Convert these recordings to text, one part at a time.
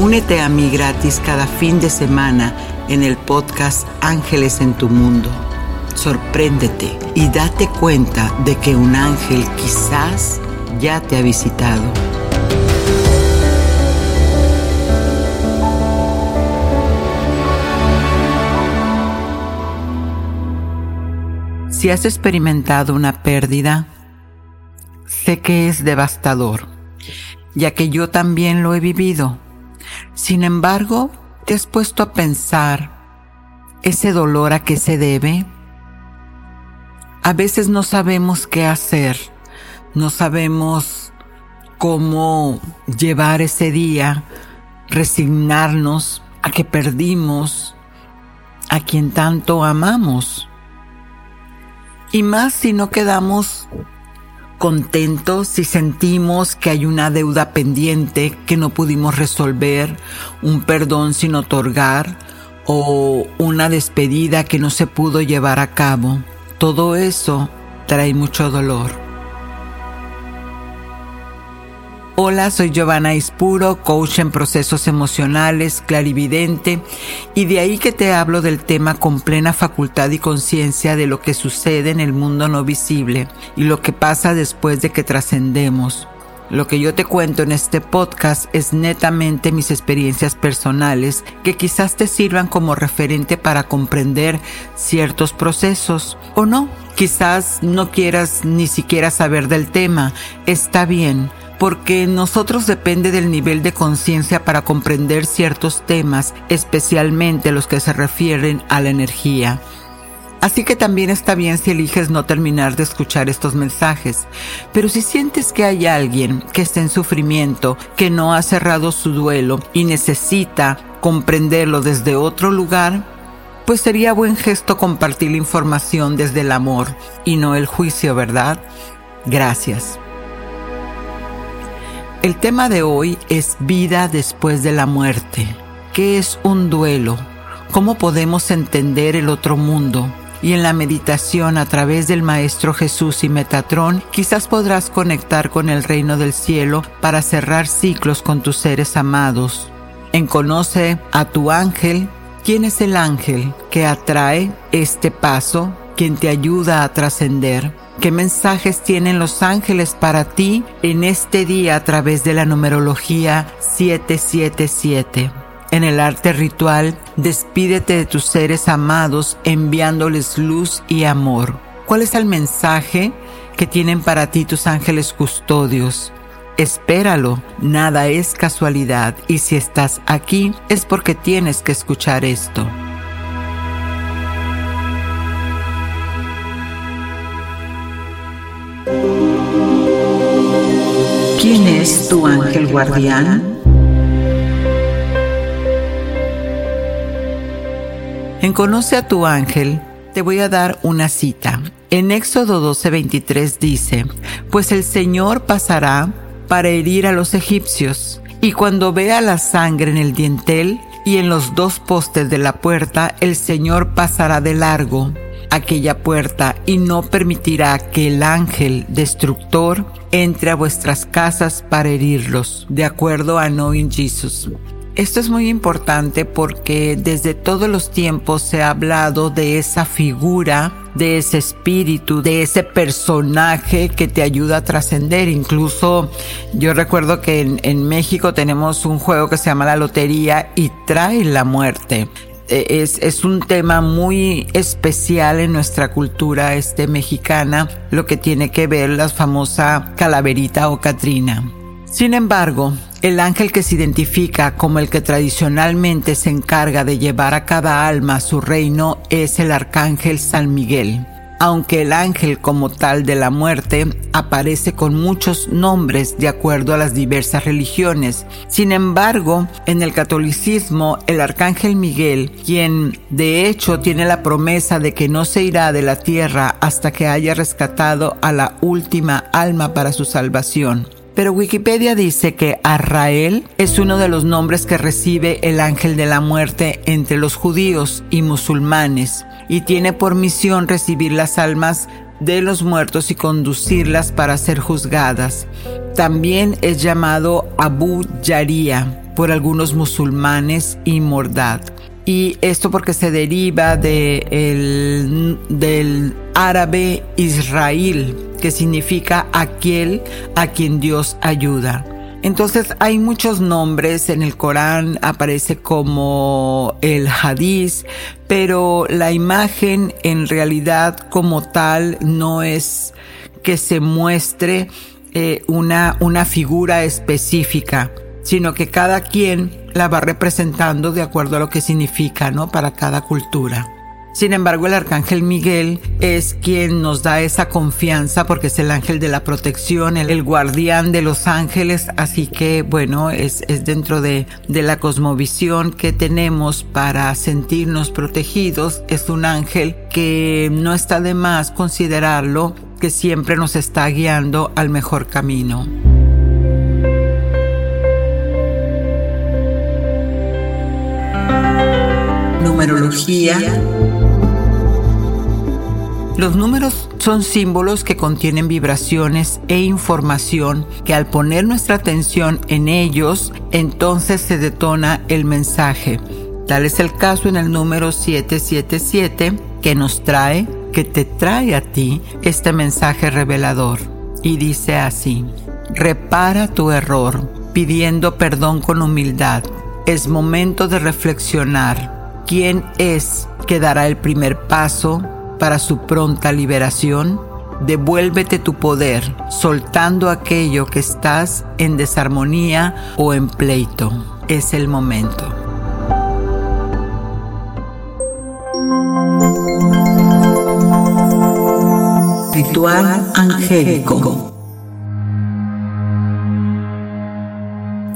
Únete a mí gratis cada fin de semana en el podcast Ángeles en tu Mundo. Sorpréndete y date cuenta de que un ángel quizás ya te ha visitado. Si has experimentado una pérdida, sé que es devastador, ya que yo también lo he vivido. Sin embargo, ¿Te has puesto a pensar ese dolor a qué se debe? A veces no sabemos qué hacer, no sabemos cómo llevar ese día, resignarnos a que perdimos a quien tanto amamos. Y más si no quedamos contentos si sentimos que hay una deuda pendiente que no pudimos resolver, un perdón sin otorgar o una despedida que no se pudo llevar a cabo. Todo eso trae mucho dolor. Hola, soy Giovanna Ispuro, coach en procesos emocionales, clarividente, y de ahí que te hablo del tema con plena facultad y conciencia de lo que sucede en el mundo no visible y lo que pasa después de que trascendemos. Lo que yo te cuento en este podcast es netamente mis experiencias personales que quizás te sirvan como referente para comprender ciertos procesos o no. Quizás no quieras ni siquiera saber del tema. Está bien porque nosotros depende del nivel de conciencia para comprender ciertos temas, especialmente los que se refieren a la energía. Así que también está bien si eliges no terminar de escuchar estos mensajes. Pero si sientes que hay alguien que está en sufrimiento, que no ha cerrado su duelo y necesita comprenderlo desde otro lugar, pues sería buen gesto compartir la información desde el amor y no el juicio, ¿verdad? Gracias. El tema de hoy es vida después de la muerte. ¿Qué es un duelo? ¿Cómo podemos entender el otro mundo? Y en la meditación a través del Maestro Jesús y Metatrón, quizás podrás conectar con el reino del cielo para cerrar ciclos con tus seres amados. En Conoce a tu ángel, ¿quién es el ángel que atrae este paso, quien te ayuda a trascender? ¿Qué mensajes tienen los ángeles para ti en este día a través de la numerología 777? En el arte ritual, despídete de tus seres amados enviándoles luz y amor. ¿Cuál es el mensaje que tienen para ti tus ángeles custodios? Espéralo, nada es casualidad y si estás aquí es porque tienes que escuchar esto. Tu ángel guardián? En Conoce a tu ángel, te voy a dar una cita. En Éxodo 12:23 dice, Pues el Señor pasará para herir a los egipcios, y cuando vea la sangre en el dintel y en los dos postes de la puerta, el Señor pasará de largo aquella puerta y no permitirá que el ángel destructor entre a vuestras casas para herirlos, de acuerdo a Knowing Jesus. Esto es muy importante porque desde todos los tiempos se ha hablado de esa figura, de ese espíritu, de ese personaje que te ayuda a trascender. Incluso yo recuerdo que en, en, México tenemos un juego que se llama la lotería y trae la muerte. E, es, es, un tema muy especial en nuestra cultura este mexicana, lo que tiene que ver la famosa calaverita o Catrina. Sin embargo, el ángel que se identifica como el que tradicionalmente se encarga de llevar a cada alma a su reino es el arcángel San Miguel. Aunque el ángel como tal de la muerte aparece con muchos nombres de acuerdo a las diversas religiones. Sin embargo, en el catolicismo, el arcángel Miguel, quien de hecho tiene la promesa de que no se irá de la tierra hasta que haya rescatado a la última alma para su salvación, pero Wikipedia dice que Arrael es uno de los nombres que recibe el ángel de la muerte entre los judíos y musulmanes y tiene por misión recibir las almas de los muertos y conducirlas para ser juzgadas. También es llamado Abu Yaria por algunos musulmanes y Mordad. Y esto porque se deriva de el, del árabe Israel, que significa aquel a quien Dios ayuda. Entonces hay muchos nombres en el Corán, aparece como el hadiz, pero la imagen en realidad como tal no es que se muestre eh, una, una figura específica, sino que cada quien la va representando de acuerdo a lo que significa, ¿no? Para cada cultura. Sin embargo, el arcángel Miguel es quien nos da esa confianza porque es el ángel de la protección, el, guardián de los ángeles, así que bueno, es, es dentro de, de la cosmovisión que tenemos para sentirnos protegidos, es un ángel que no está de más considerarlo, que siempre nos está guiando al mejor camino. Numerología los números son símbolos que contienen vibraciones e información que al poner nuestra atención en ellos, entonces se detona el mensaje. Tal es el caso en el número 777 que nos trae, que te trae a ti este mensaje revelador. Y dice así, repara tu error pidiendo perdón con humildad. Es momento de reflexionar quién es que dará el primer paso para su pronta liberación, devuélvete tu poder, soltando aquello que estás en desarmonía o en pleito. Es el momento. Ritual angélico.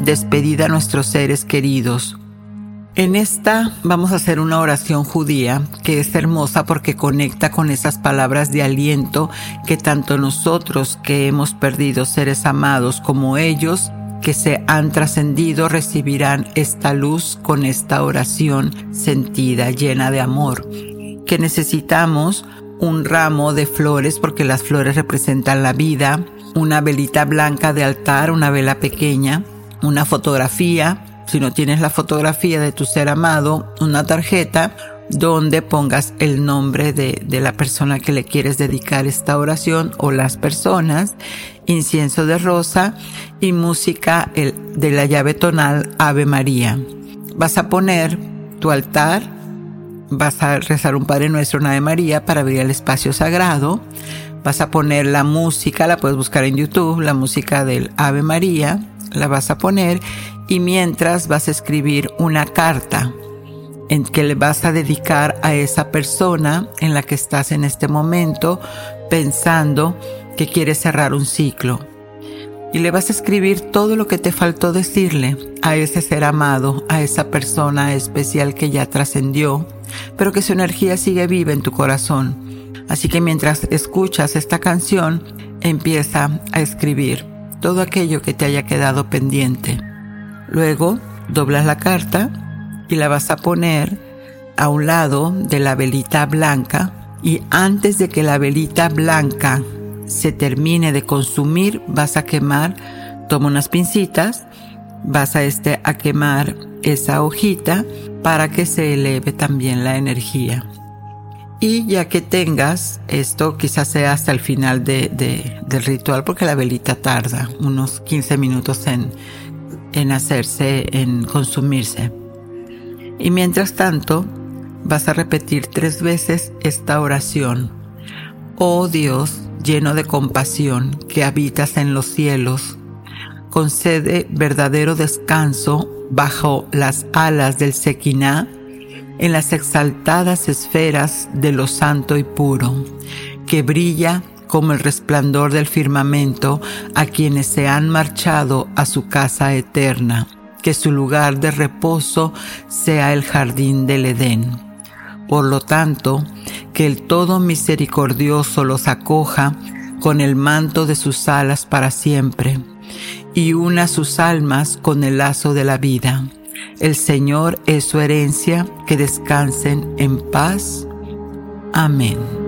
Despedida a nuestros seres queridos en esta vamos a hacer una oración judía que es hermosa porque conecta con esas palabras de aliento que tanto nosotros que hemos perdido seres amados como ellos que se han trascendido recibirán esta luz con esta oración sentida, llena de amor. Que necesitamos un ramo de flores porque las flores representan la vida, una velita blanca de altar, una vela pequeña, una fotografía, si no tienes la fotografía de tu ser amado, una tarjeta donde pongas el nombre de, la persona que le quieres dedicar esta oración o las personas, incienso de rosa y música de la llave tonal Ave María. Vas a poner tu altar, vas a rezar un Padre Nuestro, una Ave María para abrir el espacio sagrado. Vas a poner la música, la puedes buscar en YouTube, la música del Ave María, la vas a poner y mientras vas a escribir una carta en que le vas a dedicar a esa persona en la que estás en este momento pensando que quieres cerrar un ciclo. Y le vas a escribir todo lo que te faltó decirle a ese ser amado, a esa persona especial que ya trascendió, pero que su energía sigue viva en tu corazón. Así que mientras escuchas esta canción, empieza a escribir todo aquello que te haya quedado pendiente. Luego doblas la carta y la vas a poner a un lado de la velita blanca y antes de que la velita blanca se termine de consumir, vas a quemar, toma unas pincitas, vas a este a quemar esa hojita para que se eleve también la energía. Y ya que tengas esto, quizás sea hasta el final de, del ritual, porque la velita tarda unos 15 minutos en, en hacerse, en consumirse. Y mientras tanto, vas a repetir tres veces esta oración. Oh Dios, lleno de compasión, que habitas en los cielos, concede verdadero descanso bajo las alas del Sequiná en las exaltadas esferas de lo santo y puro, que brilla como el resplandor del firmamento a quienes se han marchado a su casa eterna, que su lugar de reposo sea el jardín del Edén. Por lo tanto, que el todo misericordioso los acoja con el manto de sus alas para siempre, y una sus almas con el lazo de la vida el Señor es su herencia, que descansen en paz. Amén.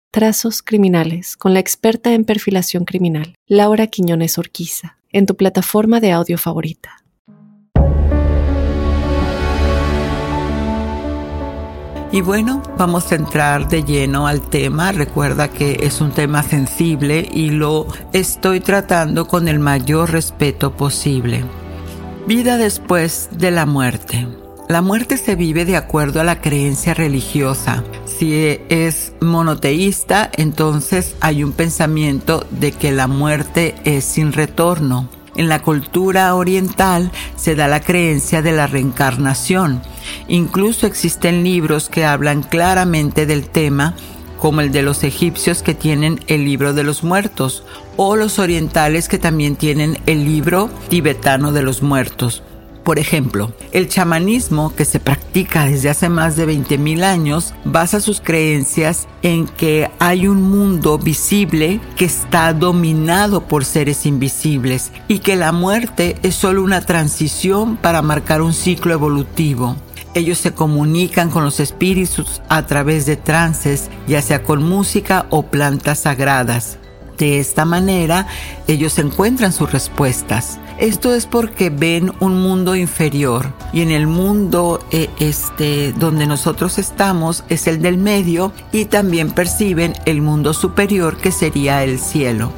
Trazos Criminales con la experta en perfilación criminal, Laura Quiñones Orquiza, en tu plataforma de audio favorita. Y bueno, vamos a entrar de lleno al tema. Recuerda que es un tema sensible y lo estoy tratando con el mayor respeto posible. Vida después de la muerte. La muerte se vive de acuerdo a la creencia religiosa. Si es monoteísta, entonces hay un pensamiento de que la muerte es sin retorno. En la cultura oriental se da la creencia de la reencarnación. Incluso existen libros que hablan claramente del tema como el de los egipcios que tienen el libro de los muertos, o los orientales que también tienen el libro tibetano de los muertos. Por ejemplo, el chamanismo que se practica desde hace más de 20.000 años basa sus creencias en que hay un mundo visible que está dominado por seres invisibles y que la muerte es solo una transición para marcar un ciclo evolutivo. Ellos se comunican con los espíritus a través de trances, ya sea con música o plantas sagradas. De esta manera, ellos encuentran sus respuestas. Esto es porque ven un mundo inferior y en el mundo eh, este donde nosotros estamos es el del medio y también perciben el mundo superior que sería el cielo.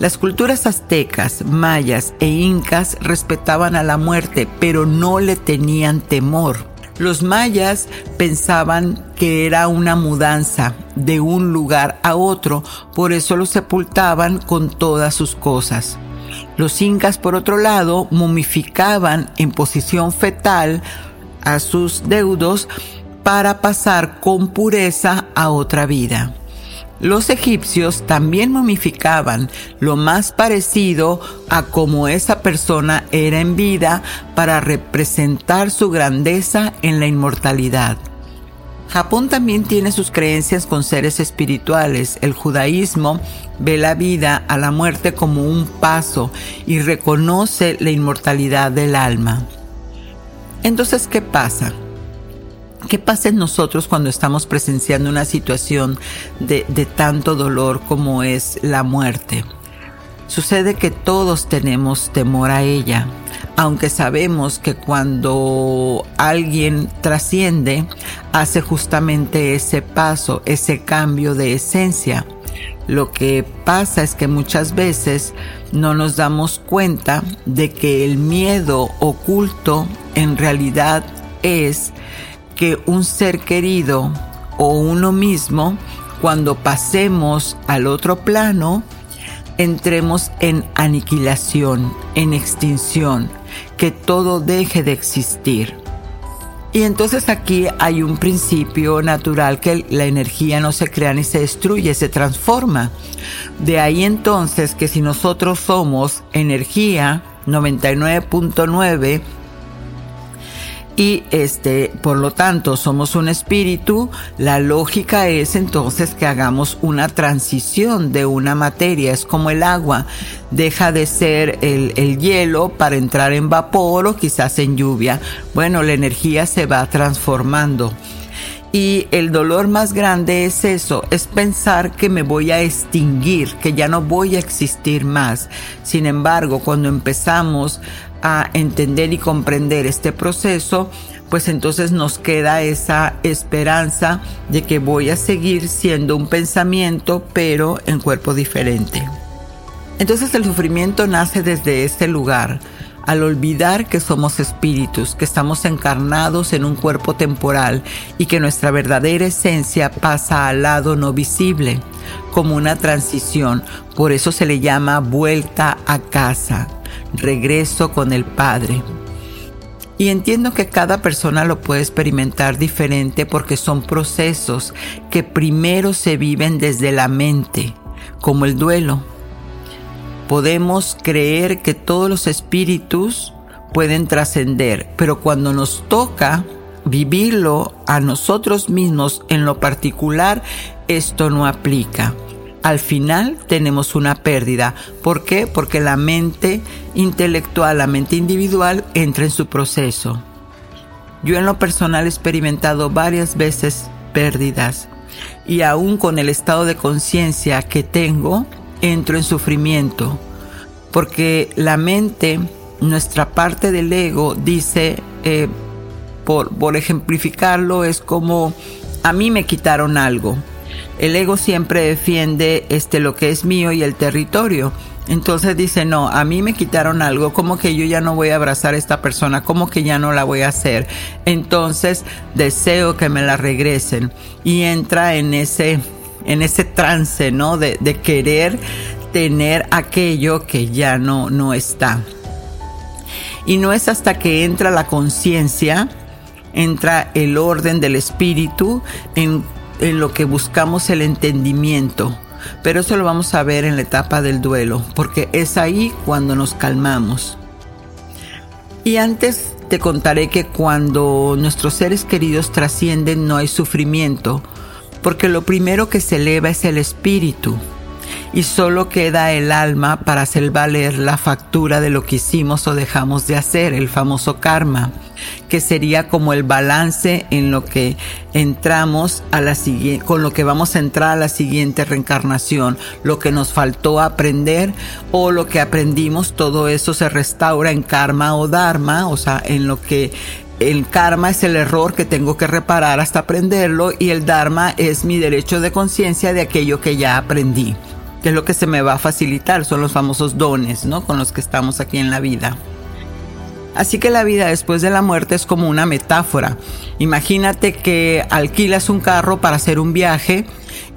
Las culturas aztecas, mayas e incas respetaban a la muerte, pero no le tenían temor. Los mayas pensaban que era una mudanza de un lugar a otro, por eso lo sepultaban con todas sus cosas. Los incas, por otro lado, momificaban en posición fetal a sus deudos para pasar con pureza a otra vida. Los egipcios también momificaban lo más parecido a como esa persona era en vida para representar su grandeza en la inmortalidad. Japón también tiene sus creencias con seres espirituales. El judaísmo ve la vida a la muerte como un paso y reconoce la inmortalidad del alma. Entonces, ¿qué pasa? ¿Qué pasa en nosotros cuando estamos presenciando una situación de, tanto dolor como es la muerte? Sucede que todos tenemos temor a ella, aunque sabemos que cuando alguien trasciende, hace justamente ese paso, ese cambio de esencia. Lo que pasa es que muchas veces no nos damos cuenta de que el miedo oculto en realidad es que un ser querido o uno mismo, cuando pasemos al otro plano, entremos en aniquilación, en extinción, que todo deje de existir. Y entonces aquí hay un principio natural que la energía no se crea ni se destruye, se transforma. De ahí entonces que si nosotros somos energía 99.9 y este, por lo tanto, somos un espíritu, la lógica es entonces que hagamos una transición de una materia, es como el agua, deja de ser el, el hielo para entrar en vapor o quizás en lluvia. Bueno, la energía se va transformando. Y el dolor más grande es eso, es pensar que me voy a extinguir, que ya no voy a existir más. Sin embargo, cuando empezamos a entender y comprender este proceso, pues entonces nos queda esa esperanza de que voy a seguir siendo un pensamiento, pero en cuerpo diferente. Entonces el sufrimiento nace desde este lugar, al olvidar que somos espíritus, que estamos encarnados en un cuerpo temporal y que nuestra verdadera esencia pasa al lado no visible, como una transición. Por eso se le llama vuelta a casa regreso con el Padre. Y entiendo que cada persona lo puede experimentar diferente porque son procesos que primero se viven desde la mente, como el duelo. Podemos creer que todos los espíritus pueden trascender, pero cuando nos toca vivirlo a nosotros mismos en lo particular, esto no aplica al final tenemos una pérdida. ¿Por qué? Porque la mente intelectual, la mente individual entra en su proceso. Yo en lo personal he experimentado varias veces pérdidas y aún con el estado de conciencia que tengo, entro en sufrimiento. Porque la mente, nuestra parte del ego, dice, eh, por, por ejemplificarlo, es como a mí me quitaron algo el ego siempre defiende este lo que es mío y el territorio. Entonces dice, no, a mí me quitaron algo, como que yo ya no voy a abrazar a esta persona, como que ya no la voy a hacer. Entonces deseo que me la regresen. Y entra en ese, en ese trance, ¿no? De, de querer tener aquello que ya no, no está. Y no es hasta que entra la conciencia, entra el orden del espíritu en en lo que buscamos el entendimiento. Pero eso lo vamos a ver en la etapa del duelo, porque es ahí cuando nos calmamos. Y antes te contaré que cuando nuestros seres queridos trascienden no hay sufrimiento, porque lo primero que se eleva es el espíritu y solo queda el alma para hacer valer la factura de lo que hicimos o dejamos de hacer, el famoso karma, que sería como el balance en lo que entramos a la siguiente, con lo que vamos a entrar a la siguiente reencarnación, lo que nos faltó aprender o lo que aprendimos, todo eso se restaura en karma o dharma, o sea, en lo que el karma es el error que tengo que reparar hasta aprenderlo y el dharma es mi derecho de conciencia de aquello que ya aprendí que es lo que se me va a facilitar, son los famosos dones, ¿no? Con los que estamos aquí en la vida. Así que la vida después de la muerte es como una metáfora. Imagínate que alquilas un carro para hacer un viaje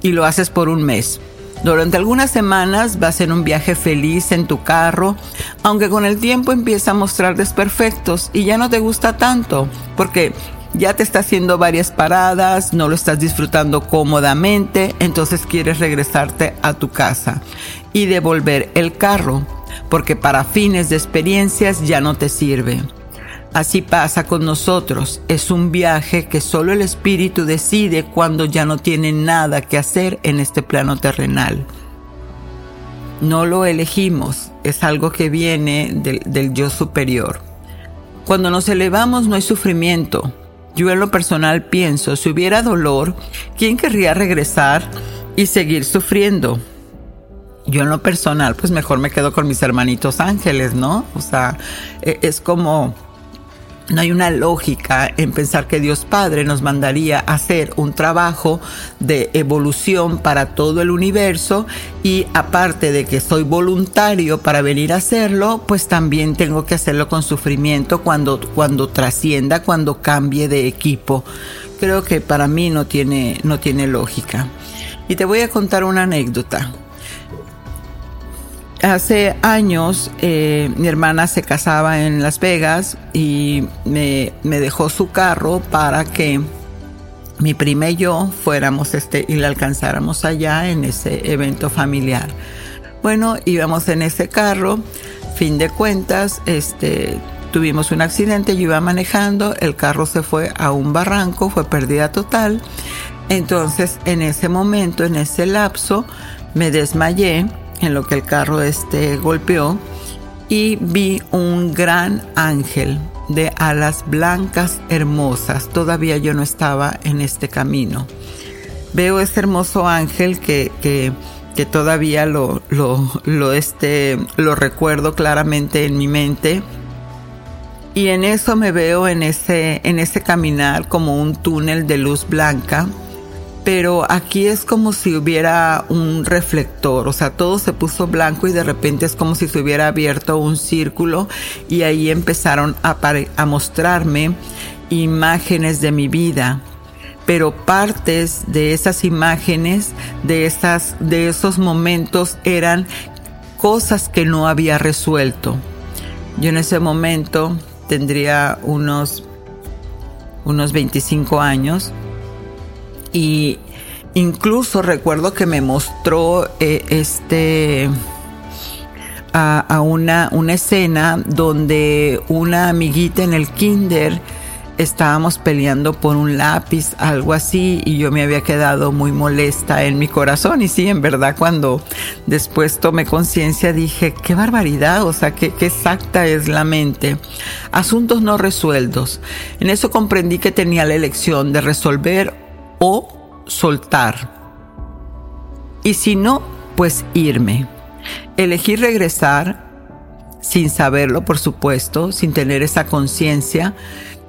y lo haces por un mes. Durante algunas semanas vas en un viaje feliz en tu carro, aunque con el tiempo empieza a mostrar desperfectos y ya no te gusta tanto, porque ya te está haciendo varias paradas, no lo estás disfrutando cómodamente, entonces quieres regresarte a tu casa y devolver el carro, porque para fines de experiencias ya no te sirve. Así pasa con nosotros, es un viaje que solo el espíritu decide cuando ya no tiene nada que hacer en este plano terrenal. No lo elegimos, es algo que viene del, del yo superior. Cuando nos elevamos no hay sufrimiento, yo en lo personal pienso, si hubiera dolor, ¿quién querría regresar y seguir sufriendo? Yo en lo personal, pues mejor me quedo con mis hermanitos ángeles, ¿no? O sea, e, es como no hay una lógica en pensar que Dios Padre nos mandaría a hacer un trabajo de evolución para todo el universo y aparte de que soy voluntario para venir a hacerlo, pues también tengo que hacerlo con sufrimiento cuando, cuando trascienda, cuando cambie de equipo. Creo que para mí no tiene, no tiene lógica. Y te voy a contar una anécdota. Hace años eh, mi hermana se casaba en Las Vegas y me, me, dejó su carro para que mi prima y yo fuéramos este y la alcanzáramos allá en ese evento familiar. Bueno, íbamos en ese carro, fin de cuentas, este tuvimos un accidente, yo iba manejando, el carro se fue a un barranco, fue pérdida total. Entonces, en ese momento, en ese lapso, me desmayé en lo que el carro este golpeó y vi un gran ángel de alas blancas hermosas. Todavía yo no estaba en este camino. Veo ese hermoso ángel que, que, que todavía lo, lo, lo, este, lo recuerdo claramente en mi mente. Y en eso me veo en ese, en ese caminar como un túnel de luz blanca pero aquí es como si hubiera un reflector, o sea, todo se puso blanco y de repente es como si se hubiera abierto un círculo y ahí empezaron a, mostrarme imágenes de mi vida pero partes de esas imágenes, de, esas, de esos momentos eran cosas que no había resuelto. Yo en ese momento tendría unos, unos 25 años y incluso recuerdo que me mostró eh, este a, una, una escena donde una amiguita en el kinder estábamos peleando por un lápiz, algo así, y yo me había quedado muy molesta en mi corazón. Y sí, en verdad, cuando después tomé conciencia dije, qué barbaridad, o sea, qué, qué exacta es la mente. Asuntos no resueltos. En eso comprendí que tenía la elección de resolver o soltar. Y si no, pues irme. Elegí regresar sin saberlo, por supuesto, sin tener esa conciencia.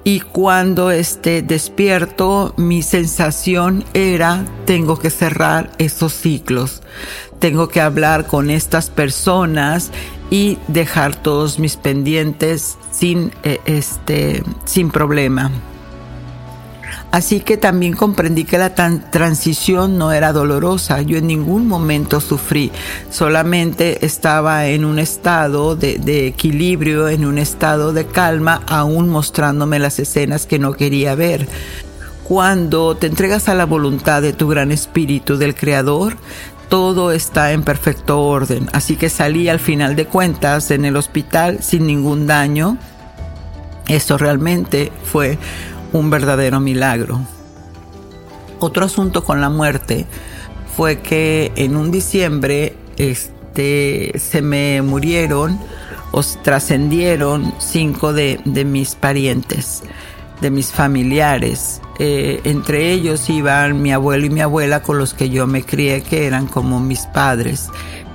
Y cuando esté despierto, mi sensación era, tengo que cerrar esos ciclos. Tengo que hablar con estas personas y dejar todos mis pendientes sin, eh, este, sin problema. Así que también comprendí que la transición no era dolorosa. Yo en ningún momento sufrí, solamente estaba en un estado de, equilibrio, en un estado de calma, aún mostrándome las escenas que no quería ver. Cuando te entregas a la voluntad de tu gran espíritu del Creador, todo está en perfecto orden. Así que salí al final de cuentas en el hospital sin ningún daño. Eso realmente fue un verdadero milagro. Otro asunto con la muerte fue que en un diciembre este, se me murieron o trascendieron cinco de, mis parientes, de mis familiares. Eh, entre ellos iban mi abuelo y mi abuela con los que yo me crié, que eran como mis padres.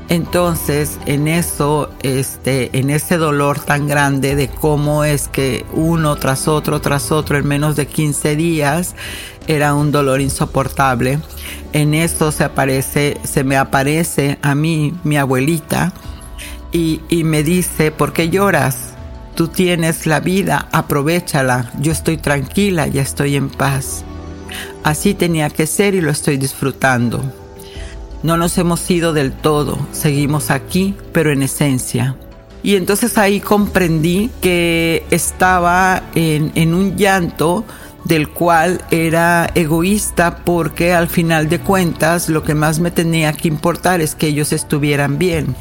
Entonces, en eso, este, en ese dolor tan grande de cómo es que uno tras otro, tras otro, en menos de 15 días, era un dolor insoportable. En eso se aparece, se me aparece a mí, mi abuelita, y, y me dice, ¿por qué lloras? Tú tienes la vida, aprovechala. Yo estoy tranquila, ya estoy en paz. Así tenía que ser y lo estoy disfrutando. No nos hemos ido del todo, seguimos aquí, pero en esencia. Y entonces ahí comprendí que estaba en, un llanto del cual era egoísta porque al final de cuentas lo que más me tenía que importar es que ellos estuvieran bien.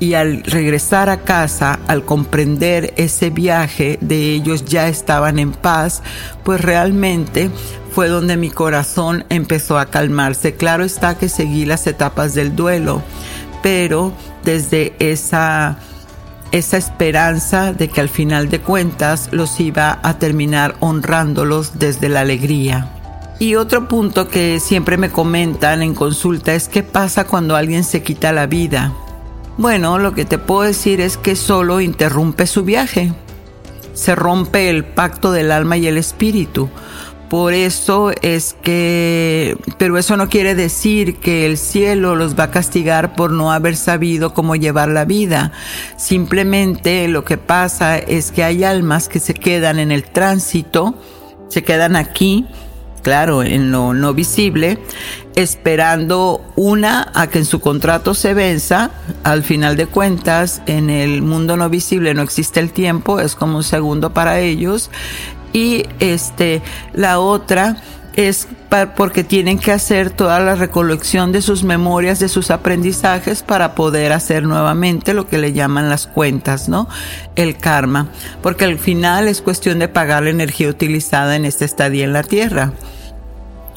Y al regresar a casa, al comprender ese viaje de ellos ya estaban en paz, pues realmente fue donde mi corazón empezó a calmarse. Claro está que seguí las etapas del duelo, pero desde esa esa esperanza de que al final de cuentas los iba a terminar honrándolos desde la alegría. Y otro punto que siempre me comentan en consulta es qué pasa cuando alguien se quita la vida. Bueno, lo que te puedo decir es que solo interrumpe su viaje. Se rompe el pacto del alma y el espíritu. Por eso es que, pero eso no quiere decir que el cielo los va a castigar por no haber sabido cómo llevar la vida. Simplemente lo que pasa es que hay almas que se quedan en el tránsito, se quedan aquí claro, en lo no visible, esperando una a que en su contrato se venza. Al final de cuentas, en el mundo no visible no existe el tiempo, es como un segundo para ellos. Y este, la otra es porque tienen que hacer toda la recolección de sus memorias, de sus aprendizajes para poder hacer nuevamente lo que le llaman las cuentas, ¿no? El karma. Porque al final es cuestión de pagar la energía utilizada en esta estadía en la Tierra.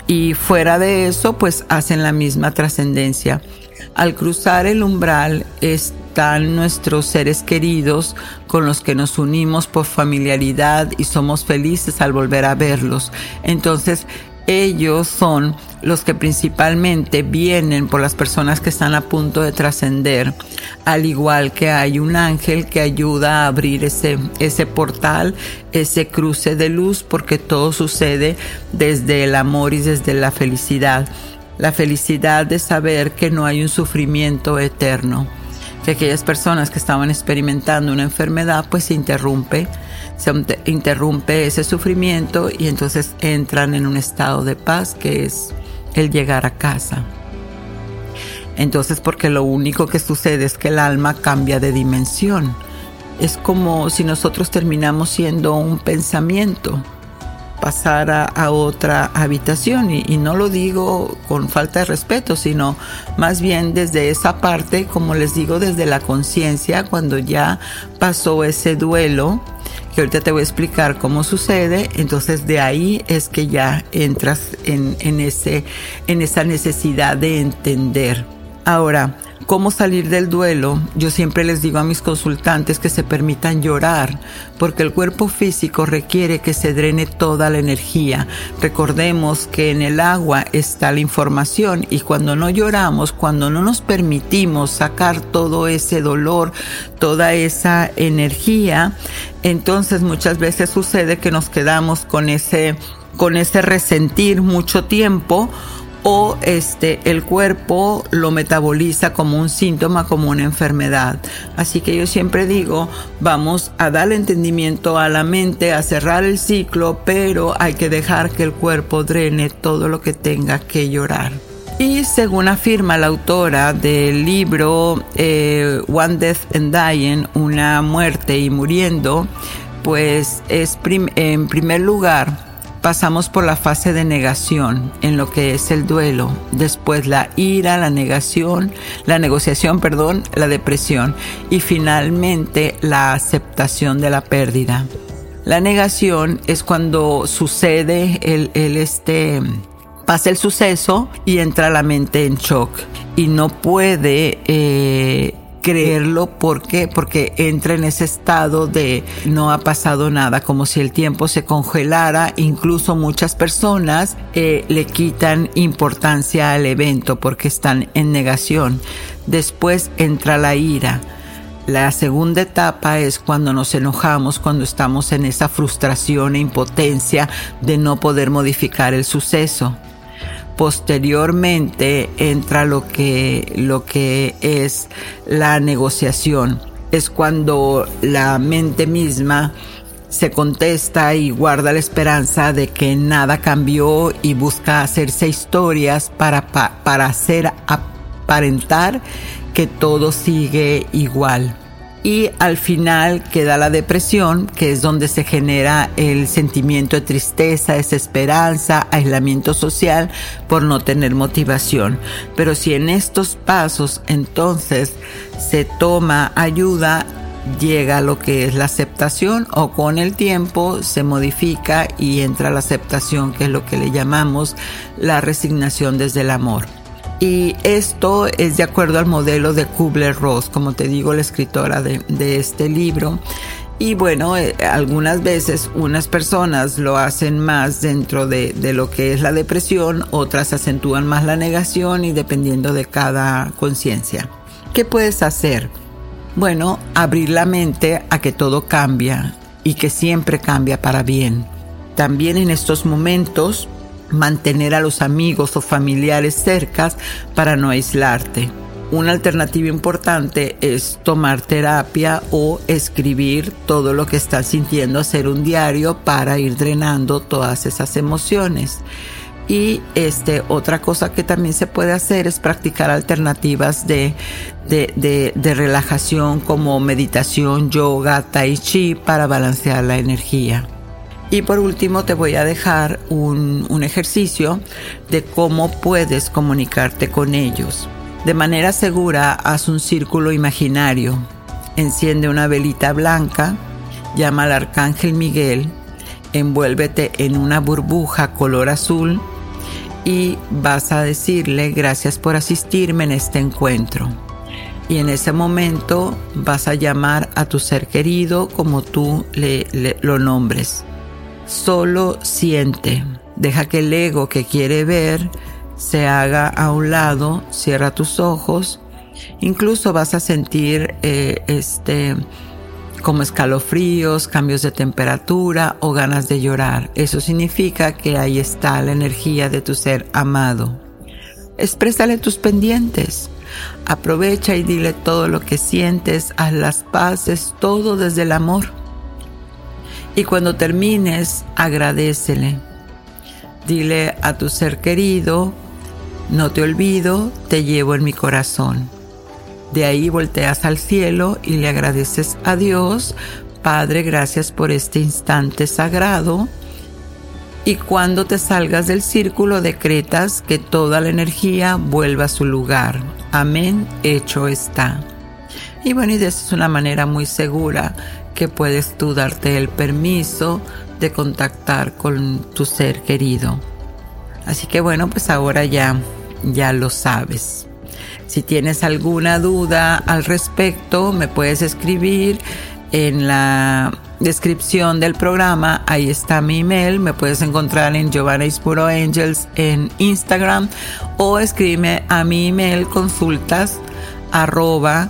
Y fuera de eso, pues hacen la misma trascendencia. Al cruzar el umbral están nuestros seres queridos con los que nos unimos por familiaridad y somos felices al volver a verlos. Entonces, ellos son los que principalmente vienen por las personas que están a punto de trascender, al igual que hay un ángel que ayuda a abrir ese, ese portal, ese cruce de luz, porque todo sucede desde el amor y desde la felicidad. La felicidad de saber que no hay un sufrimiento eterno, que aquellas personas que estaban experimentando una enfermedad pues se interrumpe se interrumpe ese sufrimiento y entonces entran en un estado de paz que es el llegar a casa. Entonces, porque lo único que sucede es que el alma cambia de dimensión. Es como si nosotros terminamos siendo un pensamiento, pasar a, otra habitación. Y, no lo digo con falta de respeto, sino más bien desde esa parte, como les digo, desde la conciencia, cuando ya pasó ese duelo que ahorita te voy a explicar cómo sucede, entonces de ahí es que ya entras en, en, ese, en esa necesidad de entender. Ahora, cómo salir del duelo, yo siempre les digo a mis consultantes que se permitan llorar, porque el cuerpo físico requiere que se drene toda la energía. Recordemos que en el agua está la información y cuando no lloramos, cuando no nos permitimos sacar todo ese dolor, toda esa energía, entonces muchas veces sucede que nos quedamos con ese con ese resentir mucho tiempo o este el cuerpo lo metaboliza como un síntoma, como una enfermedad. Así que yo siempre digo, vamos a dar entendimiento a la mente, a cerrar el ciclo, pero hay que dejar que el cuerpo drene todo lo que tenga que llorar. Y según afirma la autora del libro eh, One Death and Dying, una muerte y muriendo, pues es en primer lugar pasamos por la fase de negación en lo que es el duelo, después la ira, la negación, la negociación, perdón, la depresión y finalmente la aceptación de la pérdida. La negación es cuando sucede el, este pasa el suceso y entra la mente en shock y no puede eh, creerlo. ¿Por qué? Porque entra en ese estado de no ha pasado nada, como si el tiempo se congelara. Incluso muchas personas eh, le quitan importancia al evento porque están en negación. Después entra la ira. La segunda etapa es cuando nos enojamos, cuando estamos en esa frustración e impotencia de no poder modificar el suceso posteriormente entra lo que, lo que es la negociación. Es cuando la mente misma se contesta y guarda la esperanza de que nada cambió y busca hacerse historias para, para hacer aparentar que todo sigue igual y al final queda la depresión, que es donde se genera el sentimiento de tristeza, desesperanza, aislamiento social por no tener motivación. Pero si en estos pasos entonces se toma ayuda, llega lo que es la aceptación o con el tiempo se modifica y entra la aceptación, que es lo que le llamamos la resignación desde el amor. Y esto es de acuerdo al modelo de Kubler-Ross, como te digo, la escritora de, este libro. Y bueno, eh, algunas veces unas personas lo hacen más dentro de, de, lo que es la depresión, otras acentúan más la negación y dependiendo de cada conciencia. ¿Qué puedes hacer? Bueno, abrir la mente a que todo cambia y que siempre cambia para bien. También en estos momentos mantener a los amigos o familiares cercas para no aislarte. una alternativa importante es tomar terapia o escribir todo lo que estás sintiendo, hacer un diario para ir drenando todas esas emociones. Y este, otra cosa que también se puede hacer es practicar alternativas de, de, de, relajación como meditación, yoga, tai chi para balancear la energía. Y por último te voy a dejar un, ejercicio de cómo puedes comunicarte con ellos. De manera segura, haz un círculo imaginario. Enciende una velita blanca, llama al arcángel Miguel, envuélvete en una burbuja color azul y vas a decirle gracias por asistirme en este encuentro. Y en ese momento vas a llamar a tu ser querido como tú le, lo nombres. Solo siente, deja que el ego que quiere ver se haga a un lado, cierra tus ojos, incluso vas a sentir eh, este como escalofríos, cambios de temperatura o ganas de llorar. Eso significa que ahí está la energía de tu ser amado. Exprésale tus pendientes. Aprovecha y dile todo lo que sientes, haz las paces, todo desde el amor. Y cuando termines, agradecele. Dile a tu ser querido, no te olvido, te llevo en mi corazón. De ahí volteas al cielo y le agradeces a Dios, Padre, gracias por este instante sagrado. Y cuando te salgas del círculo decretas que toda la energía vuelva a su lugar. Amén, hecho está. Y bueno, y de esa es una manera muy segura que puedes tú darte el permiso de contactar con tu ser querido. Así que bueno, pues ahora ya, ya lo sabes. Si tienes alguna duda al respecto, me puedes escribir en la descripción del programa. Ahí está mi email. Me puedes encontrar en Giovanna Ispuro Angels en Instagram o escríbeme a mi email consultas arroba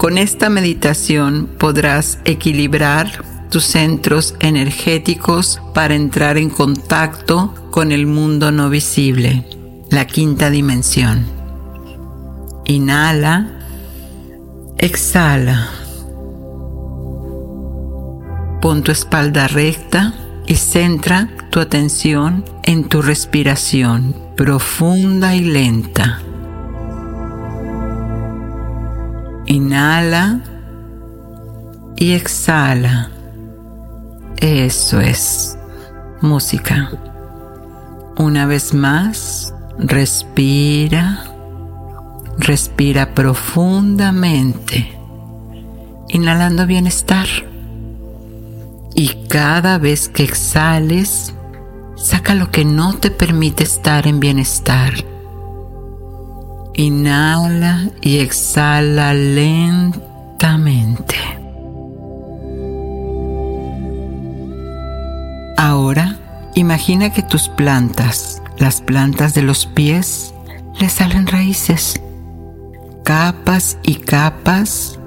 Con esta meditación podrás equilibrar tus centros energéticos para entrar en contacto con el mundo no visible, la quinta dimensión. Inhala, exhala. Pon tu espalda recta y centra tu atención en tu respiración profunda y lenta. Inhala y exhala. Eso es música. Una vez más, respira Respira profundamente, inhalando bienestar. Y cada vez que exhales, saca lo que no te permite estar en bienestar. Inhala y exhala lentamente. Ahora, imagina que tus plantas, las plantas de los pies, le salen raíces capas y capas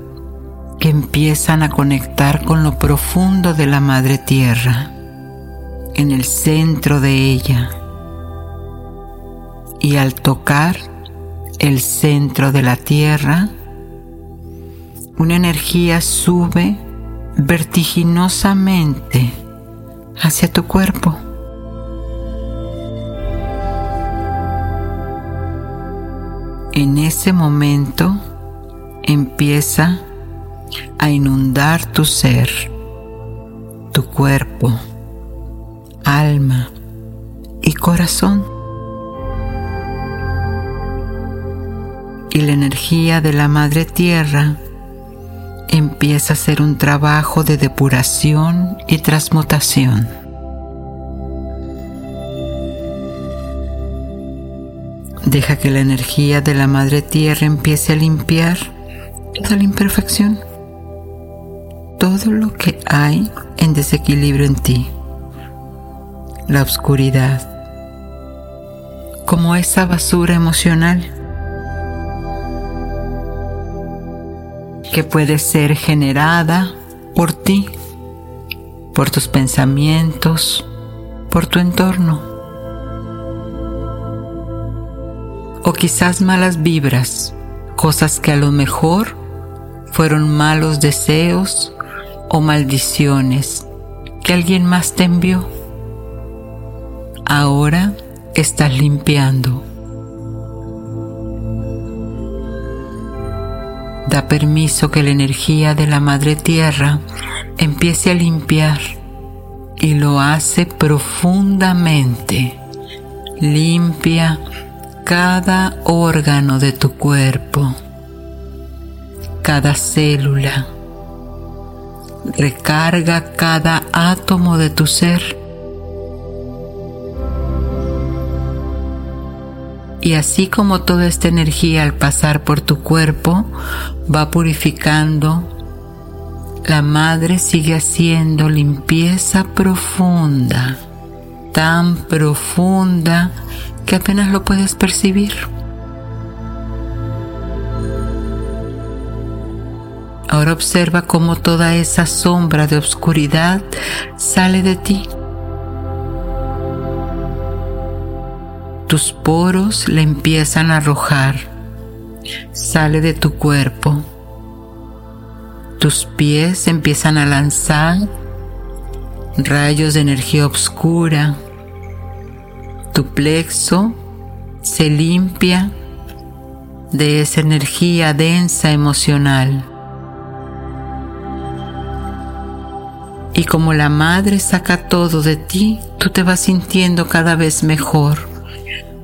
que empiezan a conectar con lo profundo de la madre tierra, en el centro de ella. Y al tocar el centro de la tierra, una energía sube vertiginosamente hacia tu cuerpo. En ese momento empieza a inundar tu ser, tu cuerpo, alma y corazón. Y la energía de la Madre Tierra empieza a hacer un trabajo de depuración y transmutación. Deja que la energía de la Madre Tierra empiece a limpiar toda la imperfección, todo lo que hay en desequilibrio en ti, la oscuridad, como esa basura emocional que puede ser generada por ti, por tus pensamientos, por tu entorno. O quizás malas vibras, cosas que a lo mejor fueron malos deseos o maldiciones que alguien más te envió. Ahora estás limpiando Da permiso que la energía de la Madre Tierra empiece a limpiar y lo hace profundamente. Limpia cada órgano de tu cuerpo, cada célula. Recarga cada átomo de tu ser Y así como toda esta energía al pasar por tu cuerpo va purificando, la madre sigue haciendo limpieza profunda, tan profunda que apenas lo puedes percibir. Ahora observa cómo toda esa sombra de oscuridad sale de ti tus poros le empiezan a arrojar. Sale de tu cuerpo. Tus pies empiezan a lanzar rayos de energía oscura. Tu plexo se limpia de esa energía densa emocional. Y como la madre saca todo de ti, tú te vas sintiendo cada vez mejor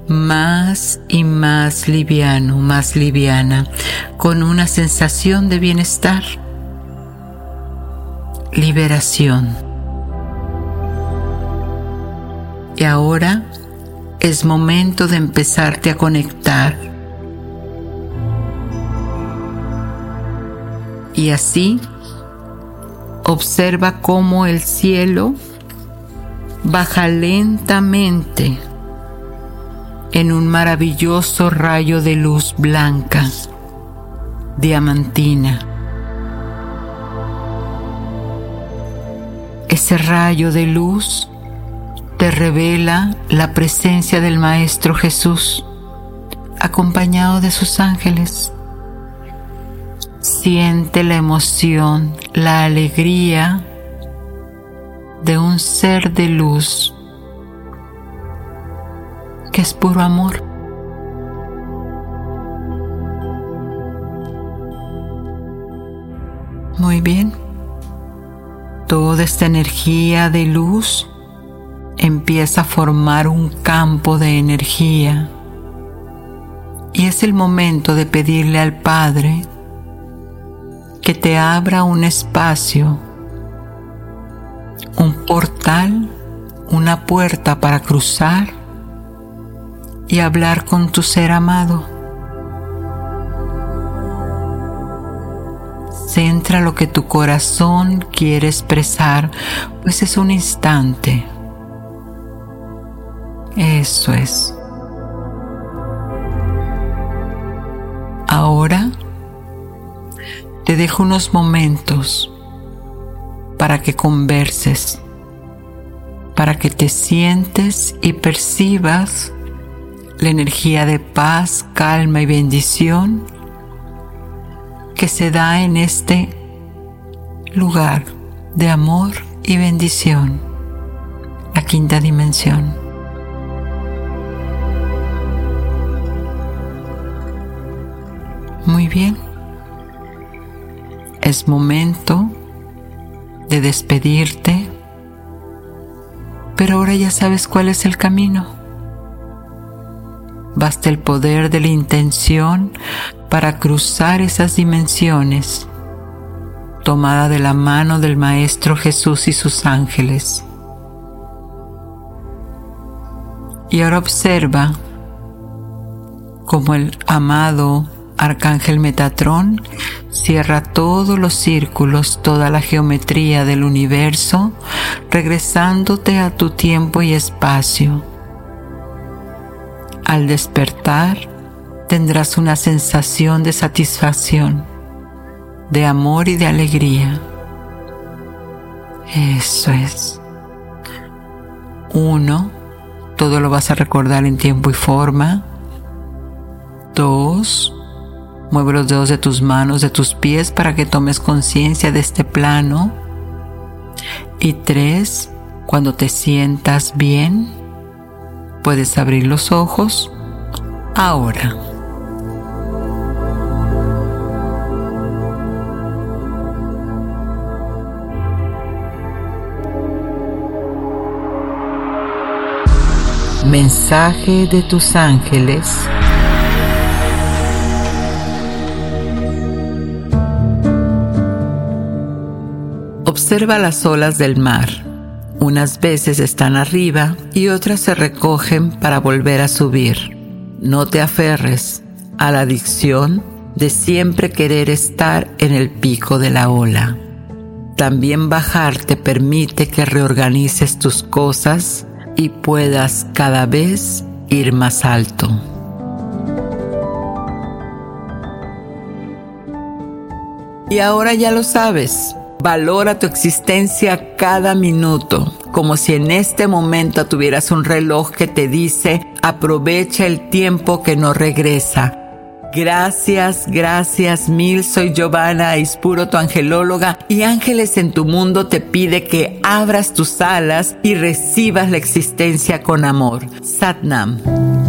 más y más liviano, más liviana, con una sensación de bienestar, liberación. Y ahora es momento de empezarte a conectar. Y así observa cómo el cielo baja lentamente en un maravilloso rayo de luz blanca, diamantina. Ese rayo de luz te revela la presencia del Maestro Jesús, acompañado de sus ángeles. Siente la emoción, la alegría de un ser de luz que es puro amor. Muy bien. Toda esta energía de luz empieza a formar un campo de energía. Y es el momento de pedirle al Padre que te abra un espacio, un portal, una puerta para cruzar y hablar con tu ser amado. Centra lo que tu corazón quiere expresar, pues es un instante. Eso es. Ahora te dejo unos momentos para que converses, para que te sientes y percibas la energía de paz, calma y bendición que se da en este lugar de amor y bendición, la quinta dimensión. Muy bien. es momento de despedirte, pero ahora ya sabes cuál es el camino. Basta el poder de la intención para cruzar esas dimensiones, tomada de la mano del Maestro Jesús y sus ángeles. Y ahora observa como el amado Arcángel Metatrón cierra todos los círculos, toda la geometría del universo, regresándote a tu tiempo y espacio. Al despertar, tendrás una sensación de satisfacción, de amor y de alegría. Eso es. Uno, todo lo vas a recordar en tiempo y forma. Dos, Mueve los dedos de tus manos, de tus pies para que tomes conciencia de este plano. Y tres, cuando te sientas bien, puedes abrir los ojos ahora. Mensaje de tus ángeles Observa las olas del mar. Unas veces están arriba y otras se recogen para volver a subir. No te aferres a la adicción de siempre querer estar en el pico de la ola. También bajar te permite que reorganices tus cosas y puedas cada vez ir más alto. Y ahora ya lo sabes. Valora tu existencia cada minuto, como si en este momento tuvieras un reloj que te dice aprovecha el tiempo que no regresa. Gracias, gracias mil. Soy Giovanna Ispuro, tu angelóloga, y Ángeles en tu mundo te pide que abras tus alas y recibas la existencia con amor. Satnam.